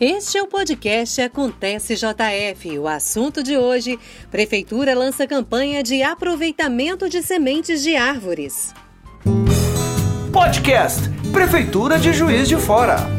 Este é o podcast Acontece JF. O assunto de hoje: Prefeitura lança campanha de aproveitamento de sementes de árvores. Podcast Prefeitura de Juiz de Fora.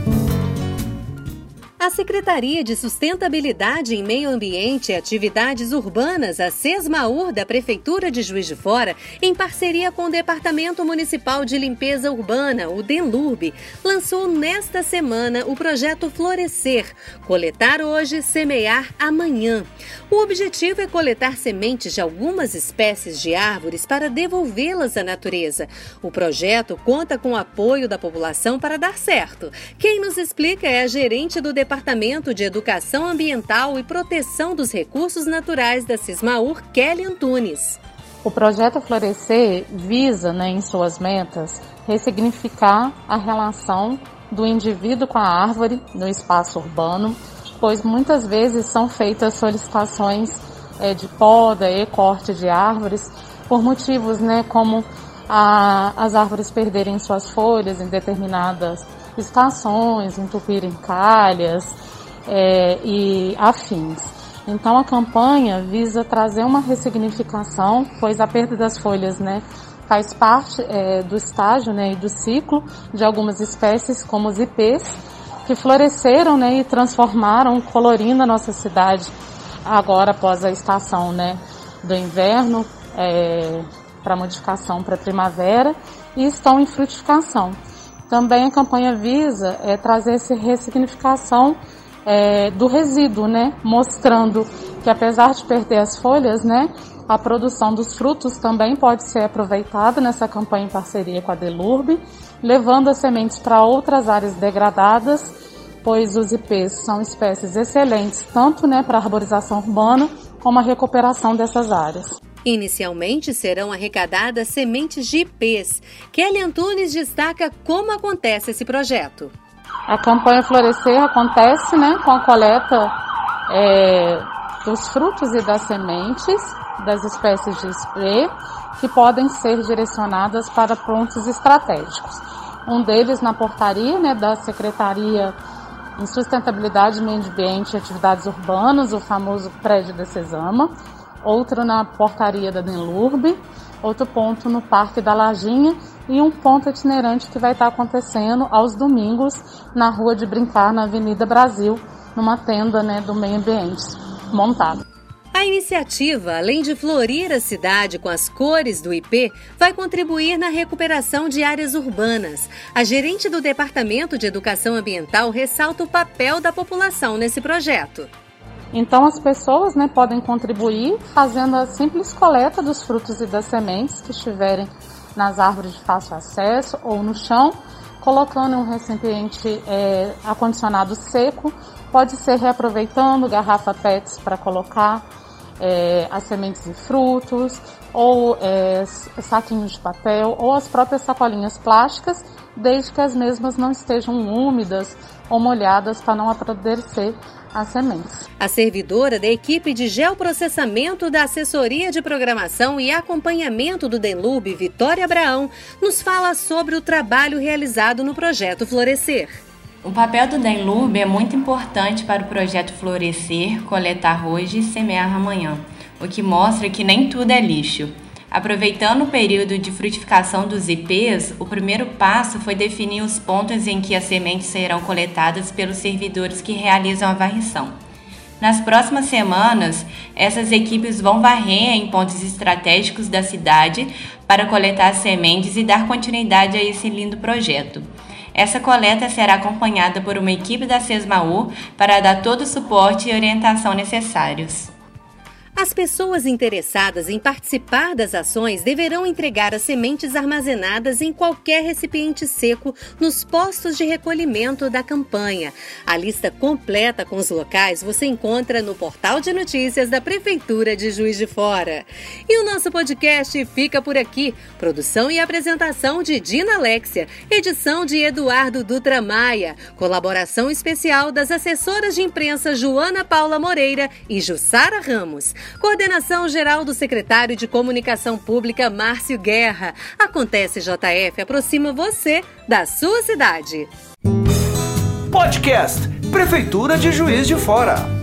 A Secretaria de Sustentabilidade em Meio Ambiente e Atividades Urbanas, a SESMAUR, da Prefeitura de Juiz de Fora, em parceria com o Departamento Municipal de Limpeza Urbana, o DENLURB, lançou nesta semana o projeto Florescer, coletar hoje, semear amanhã. O objetivo é coletar sementes de algumas espécies de árvores para devolvê-las à natureza. O projeto conta com o apoio da população para dar certo. Quem nos explica é a gerente do Departamento Departamento de Educação Ambiental e Proteção dos Recursos Naturais da Cismaur, Kelly Antunes. O projeto Florescer visa, né, em suas metas, ressignificar a relação do indivíduo com a árvore no espaço urbano, pois muitas vezes são feitas solicitações é, de poda e corte de árvores por motivos né, como a, as árvores perderem suas folhas em determinadas estações, entupirem calhas é, e afins. Então a campanha visa trazer uma ressignificação, pois a perda das folhas né, faz parte é, do estágio né, e do ciclo de algumas espécies, como os ipês, que floresceram né, e transformaram, colorindo a nossa cidade agora após a estação né, do inverno é, para modificação para primavera e estão em frutificação. Também a campanha visa é, trazer essa ressignificação é, do resíduo, né? Mostrando que apesar de perder as folhas, né? A produção dos frutos também pode ser aproveitada nessa campanha em parceria com a Delurbe, levando as sementes para outras áreas degradadas, pois os ipês são espécies excelentes tanto né, para a arborização urbana como a recuperação dessas áreas. Inicialmente serão arrecadadas sementes de ipês. Kelly Antunes destaca como acontece esse projeto. A campanha Florescer acontece né, com a coleta é, dos frutos e das sementes das espécies de spray que podem ser direcionadas para pontos estratégicos. Um deles na portaria né, da Secretaria em Sustentabilidade, Meio Ambiente e Atividades Urbanas, o famoso prédio da Cesama, outro na portaria da Denlurbe, outro ponto no Parque da Lajinha e um ponto itinerante que vai estar acontecendo aos domingos na Rua de Brincar, na Avenida Brasil, numa tenda né, do meio ambiente montada. A iniciativa, além de florir a cidade com as cores do IP, vai contribuir na recuperação de áreas urbanas. A gerente do Departamento de Educação Ambiental ressalta o papel da população nesse projeto. Então as pessoas né, podem contribuir fazendo a simples coleta dos frutos e das sementes que estiverem nas árvores de fácil acesso ou no chão, colocando em um recipiente é, acondicionado seco, pode ser reaproveitando garrafa PETs para colocar é, as sementes e frutos, ou é, saquinhos de papel, ou as próprias sacolinhas plásticas, desde que as mesmas não estejam úmidas ou molhadas para não apodrecer as sementes. A servidora da equipe de geoprocessamento da Assessoria de Programação e Acompanhamento do Denlube, Vitória Abraão, nos fala sobre o trabalho realizado no projeto Florescer. O papel do Denlube é muito importante para o projeto Florescer, coletar hoje e semear amanhã, o que mostra que nem tudo é lixo. Aproveitando o período de frutificação dos IPs, o primeiro passo foi definir os pontos em que as sementes serão coletadas pelos servidores que realizam a varrição. Nas próximas semanas, essas equipes vão varrer em pontos estratégicos da cidade para coletar as sementes e dar continuidade a esse lindo projeto. Essa coleta será acompanhada por uma equipe da SESMAU para dar todo o suporte e orientação necessários. As pessoas interessadas em participar das ações deverão entregar as sementes armazenadas em qualquer recipiente seco nos postos de recolhimento da campanha. A lista completa com os locais você encontra no portal de notícias da Prefeitura de Juiz de Fora. E o nosso podcast fica por aqui. Produção e apresentação de Dina Alexia, edição de Eduardo Dutra Maia, colaboração especial das assessoras de imprensa Joana Paula Moreira e Jussara Ramos. Coordenação geral do secretário de Comunicação Pública, Márcio Guerra. Acontece JF aproxima você da sua cidade. Podcast Prefeitura de Juiz de Fora.